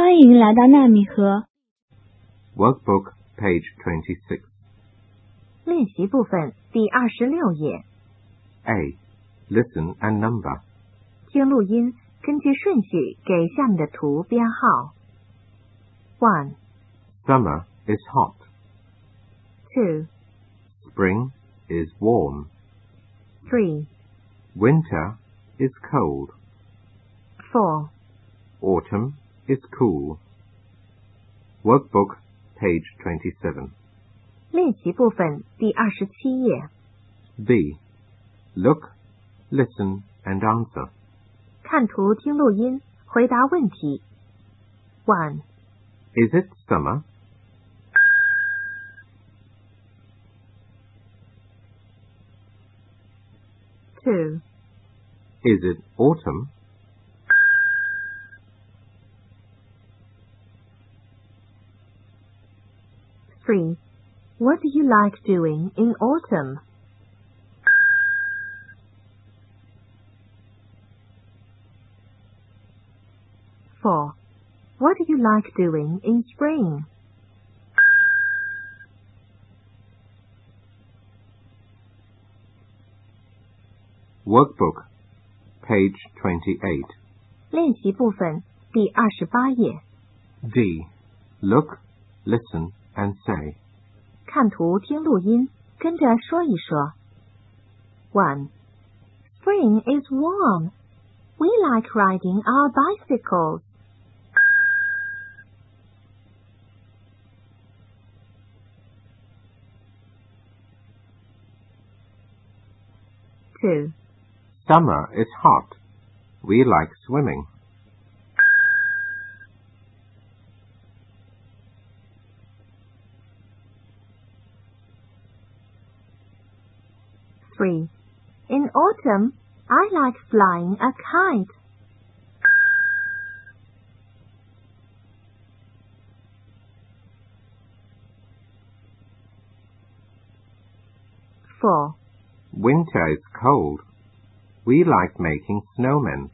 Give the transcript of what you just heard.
欢迎来到纳米河 Workbook, page 26. 练习部分第二十六页， A. Listen and number. 听录音，根据顺序给下面的图编号。One, Summer is hot. two, Spring is warm. three, Winter is cold. four. Autumn is cool. Workbook, page 27. 练习部分第二十七页， B. Look, listen and answer. 看图听录音，回答问题。One, Is it summer? two, Is it autumn? three. What do you like doing in autumn? Four. What do you like doing in spring? Workbook, page 28. 练习部分第二十八页， D. Look, listen and say. 看图听录音，跟着说一说。One. Spring is warm. We like riding our bicycles. Two. Summer is hot. We like swimming. Three. In autumn, I like flying a kite. Four. Winter is cold. We like making snowmen.